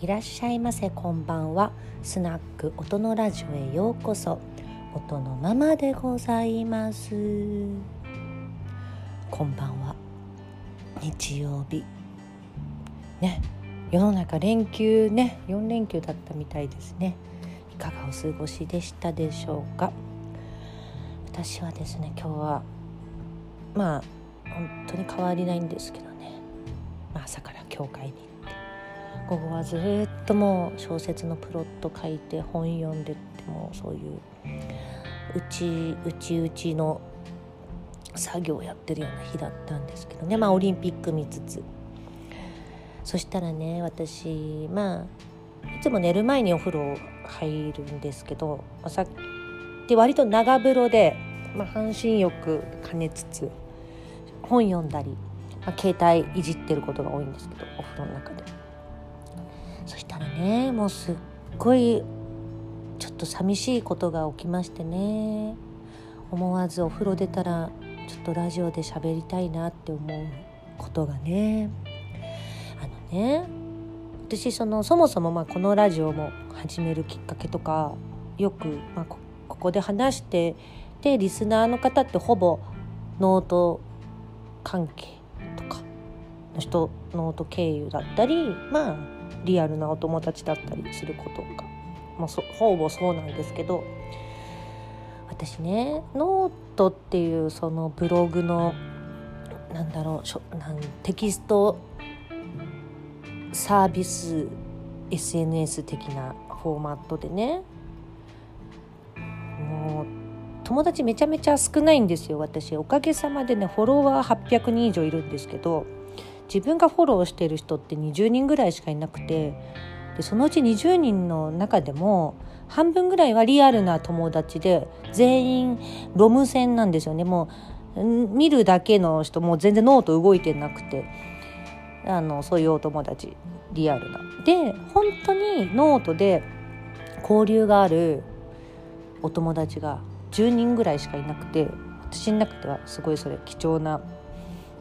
いらっしゃいませこんばんは。スナック音のラジオへようこそ。音のママでございます。こんばんは。日曜日。ね世の中連休ね4連休だったみたいですね。いかがお過ごしでしたでしょうか。私はですね今日はまあ本当に変わりないんですけどね、まあ、朝から教会に午後はずっともう小説のプロット書いて本読んでってもうそういううちうちうちの作業をやってるような日だったんですけどねまあオリンピック見つつそしたらね私まあいつも寝る前にお風呂入るんですけど、まあ、さで割と長風呂で、まあ、半身浴兼ねつつ本読んだり、まあ、携帯いじってることが多いんですけどお風呂の中で。そしたらねもうすっごいちょっと寂しいことが起きましてね。思わずお風呂出たらちょっとラジオで喋りたいなって思うことがね。あのね私そのそもそもまあこのラジオも始めるきっかけとかよく、まあ、ここで話してでリスナーの方ってほぼノート関係とかの人ノート経由だったりまあリアルなお友達だったりすることが、まあ、ほぼそうなんですけど。私ねノートっていうそのブログのなんだろうなんテキストサービス SNS 的なフォーマットでね。もう友達めちゃめちゃ少ないんですよ私。おかげさまでねフォロワー800人以上いるんですけど。自分がフォローしてる人って20人ぐらいしかいなくてでそのうち20人の中でも半分ぐらいはリアルな友達で全員ロム専なんですよねもう見るだけの人もう全然ノート動いてなくてあのそういうお友達リアルな。で本当にノートで交流があるお友達が10人ぐらいしかいなくて私の中ではすごいそれ貴重な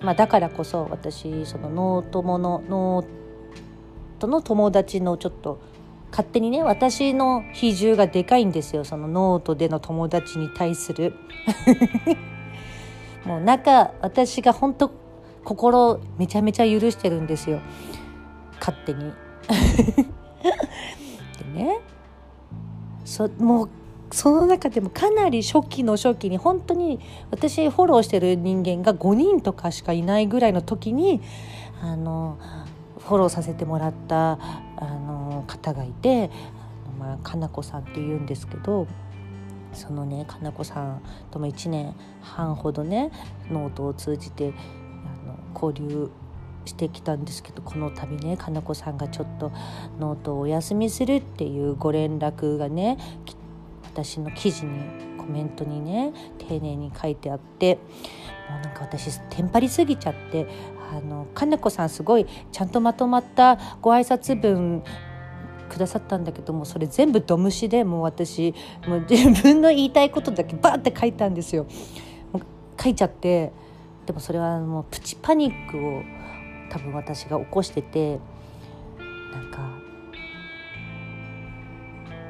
まあ、だからこそ私そのノートものノートの友達のちょっと勝手にね私の比重がでかいんですよ。そのノートでの友達に対する。もう中私が本当心めちゃめちゃ許してるんですよ。勝手に。でね。そもうその中でもかなり初期の初期に本当に私フォローしてる人間が5人とかしかいないぐらいの時にあのフォローさせてもらったあの方がいて、まあ、かなこさんっていうんですけどそのねかなこさんとも1年半ほどねノートを通じてあの交流してきたんですけどこの度ねかなこさんがちょっとノートをお休みするっていうご連絡がね来私の記事にコメントにね丁寧に書いてあってもうなんか私テンパりすぎちゃってあのかなこさんすごいちゃんとまとまったご挨拶文くださったんだけどもそれ全部ドムシでもう私もう自分の言いたいことだけバーって書いたんですよ。書いちゃってでもそれはもうプチパニックを多分私が起こしててなんか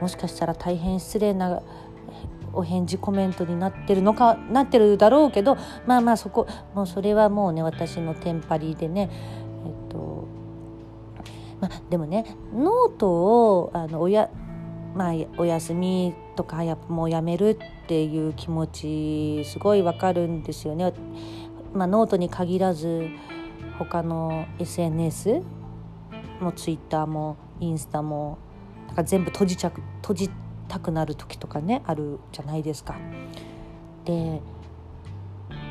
もしかしたら大変失礼なお返事コメントになってるのかなってるだろうけどまあまあそこもうそれはもうね私のテンパリでねえっとまあでもねノートをあのおやまあお休みとかやもうやめるっていう気持ちすごいわかるんですよね。まあ、ノートに限らず他の SNS も Twitter もインスタもなんか全部閉じちゃ閉じたくなる時とかねあるじゃないですか。で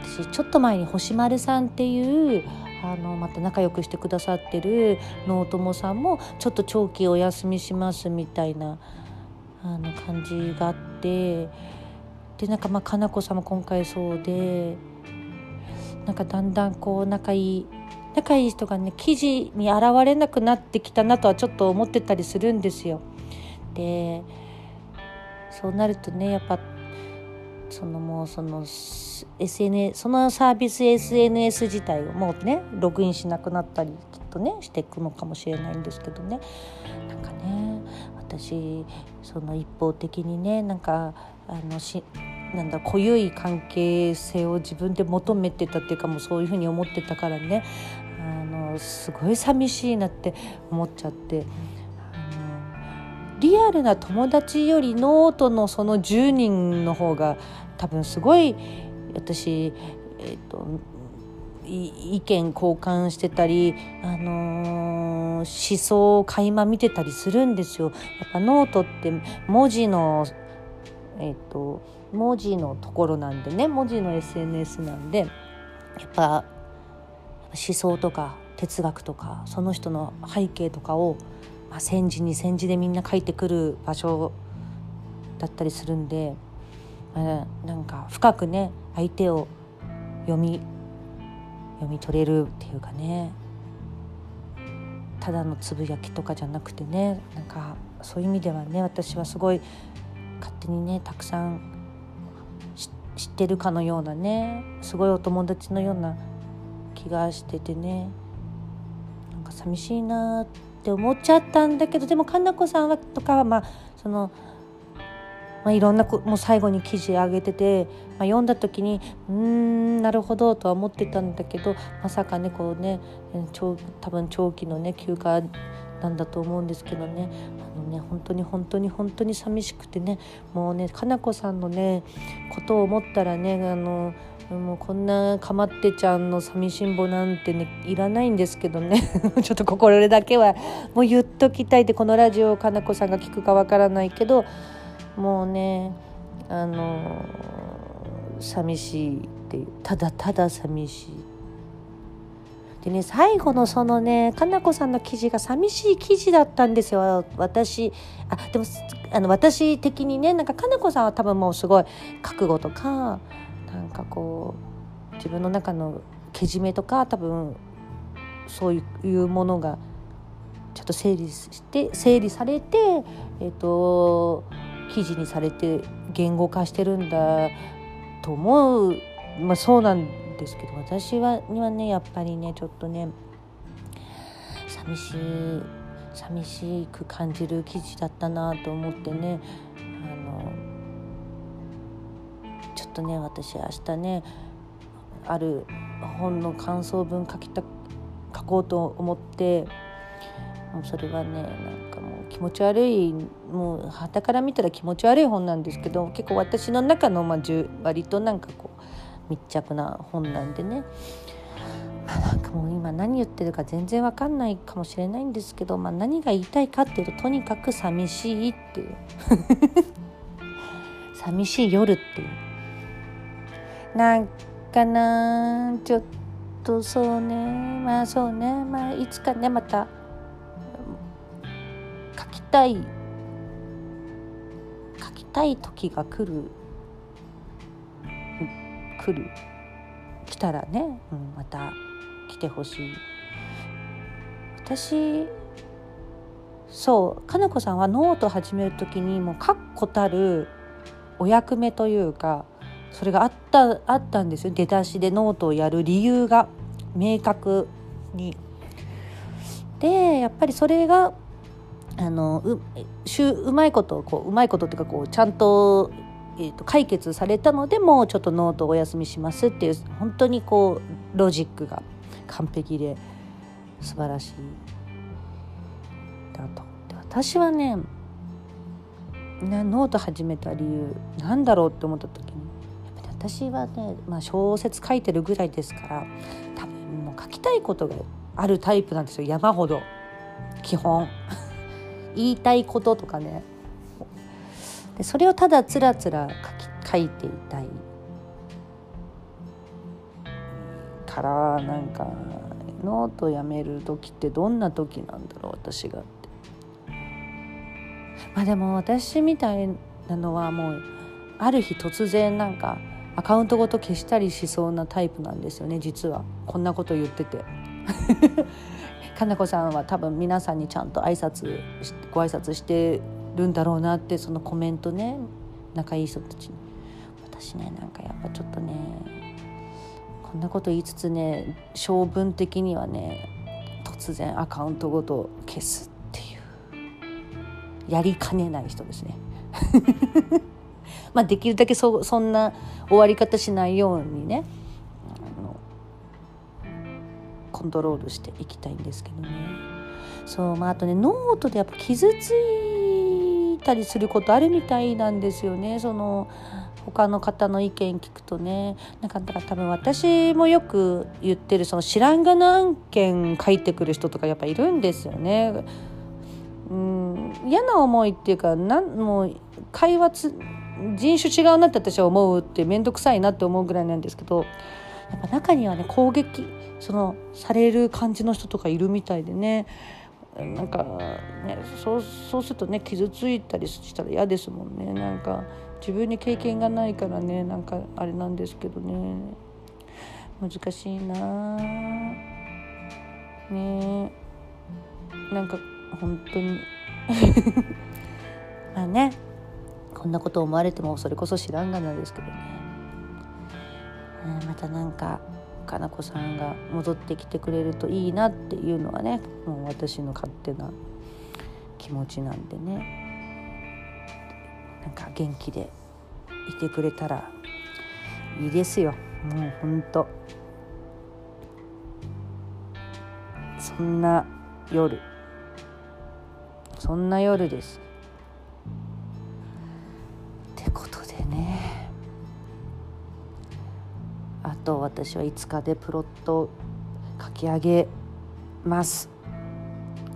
私ちょっと前に星丸さんっていうあのまた仲良くしてくださってるノートモさんもちょっと長期お休みしますみたいなあの感じがあってでなんかまあかなこさんも今回そうでなんかだんだんこう仲いい仲いい人がね記事に現れなくなってきたなとはちょっと思ってたりするんですよ。でそうなるとねやっぱそのもうその SNS そのサービス SNS 自体をもうねログインしなくなったりきっとねしていくのかもしれないんですけどねなんかね私その一方的にねなんかあのしなんだ濃ゆい関係性を自分で求めてたっていうかもうそういうふうに思ってたからねあのすごい寂しいなって思っちゃって。リアルな友達よりノートのその10人の方が多分すごい私、えーと、意見交換してたり、あのー、思想を垣間見てたりするんですよ。やっぱノートって文字のえーと、文字のところなんでね文字の SNS なんでやっぱ思想とか哲学とかその人の背景とかを、まあ、戦時に戦時でみんな書いてくる場所だったりするんで、まあ、なんか深くね相手を読み読み取れるっていうかねただのつぶやきとかじゃなくてねなんかそういう意味ではね私はすごい勝手にねたくさん知ってるかのようなねすごいお友達のような気がしててね。なんか寂しいなって思っちゃったんだけどでもかなこさんはとかはまあその、まあ、いろんなもう最後に記事上げてて、まあ、読んだ時にうんなるほどとは思ってたんだけどまさかねこうね長多分長期のね休暇なんだと思うんですけどね。あのね本当に本当に本当に寂しくてね。もうねかなこさんのねことを思ったらねあのもうこんなかまってちゃんの寂しんぼなんてねいらないんですけどね。ちょっと心だけはもう言っときたいでこのラジオをかなこさんが聞くかわからないけどもうねあの寂しいっていうただただ寂しい。でね最後のそのねかなこさんの記事が寂しい記事だったんですよ。私あでもあの私的にねなんかかなこさんは多分もうすごい覚悟とかなんかこう自分の中のけじめとか多分そういうものがちょっと整理して整理されて、えーと、記事にされて言語化してるんだと思う、まあ、そうなんですけど私はにはねやっぱりねちょっとね寂しい寂しく感じる記事だったなと思ってねあのちょっとね私明日ねある本の感想文書きた書こうと思ってもうそれはねなんかもう気持ち悪いもうはたから見たら気持ち悪い本なんですけど結構私の中の、まあ、割となんかこう密着な本なんでね、まあ、なんかもう今何言ってるか全然わかんないかもしれないんですけど、まあ、何が言いたいかっていうととにかく寂しいっていう。寂しい夜っていう。なんかなちょっとそうねまあそうねまあいつかねまた書きたい書きたい時が来る来る。来たらね、うん、また来てほしい。私そうかなこさんはノート始める時にもう確固たるお役目というかそれがあったあったんですよ。出だしでノートをやる理由が明確に。でやっぱりそれがあのううまいことこううまいことっていうかこうちゃんとえーと、解決されたのでもうちょっとノートお休みしますっていう本当にこうロジックが完璧で素晴らしいだとで私はねなノート始めた理由なんだろうって思った時にやっぱり私はね、まあ、小説書いてるぐらいですから多分もう書きたいことがあるタイプなんですよ山ほど基本言いたいこととかねでそれをただつらつら書き書いていたいからなんかノートやめる時ってどんな時なんだろう私がって。まあでも私みたいなのはもうある日突然なんかアカウントごと消したりしそうなタイプなんですよね実はこんなこと言ってて。かなこさんは多分皆さんにちゃんと挨拶ご挨拶してるんだろうなってそのコメントね。仲いい人たちに。私ねなんかやっぱちょっとねこんなこと言いつつね性分的にはね突然アカウントごと消すっていう。やりかねない人ですね。まあできるだけそそんな終わり方しないようにねあのコントロールしていきたいんですけどね。そうまああとねノートでやっぱ傷ついたりすることあるみたいなんですよね。その他の方の意見聞くとね。なんかだから多分私もよく言ってるその知らんがな案件書いてくる人とかやっぱいるんですよね。うん嫌な思いっていうかなんもう会話つ人種違うなって私は思うって面倒くさいなって思うぐらいなんですけどやっぱ中にはね攻撃そのされる感じの人とかいるみたいでね。なんかねそうそうするとね傷ついたりしたら嫌ですもんね。なんか自分に経験がないからねなんかあれなんですけどね。難しいな。ね。なんか本当に。まあね。こんなこと思われてもそれこそ知らんがなんですけどね、またなんかかな子さんが戻ってきてくれるといいなっていうのはねもう私の勝手な気持ちなんでね。なんか元気でいてくれたらいいですよ。もうほんと。そんな夜。そんな夜です。と私は5日でプロット書き上げます。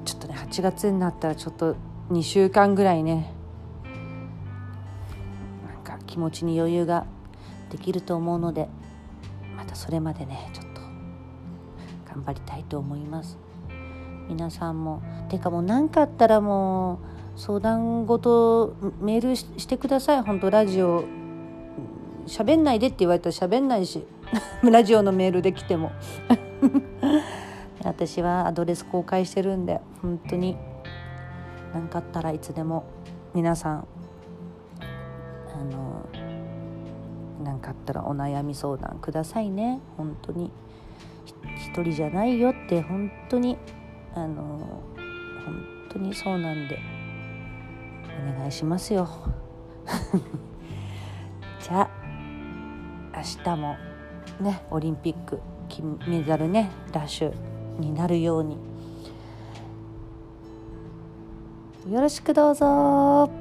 ちょっとね8月になったらちょっと2週間ぐらいねなんか気持ちに余裕ができると思うのでまたそれまでねちょっと頑張りたいと思います。皆さんもてかもう何かあったらもう相談事メールしてください。本当ラジオ。喋んないでって言われたら喋んないし。ラジオのメールで来ても。私はアドレス公開してるんで本当に何かあったらいつでも皆さんあの何かあったらお悩み相談くださいね。本当に。一人じゃないよって本当にあの本当にそうなんでお願いしますよ。じゃあ明日も。ねオリンピック金メダルねラッシュになるように。よろしくどうぞ。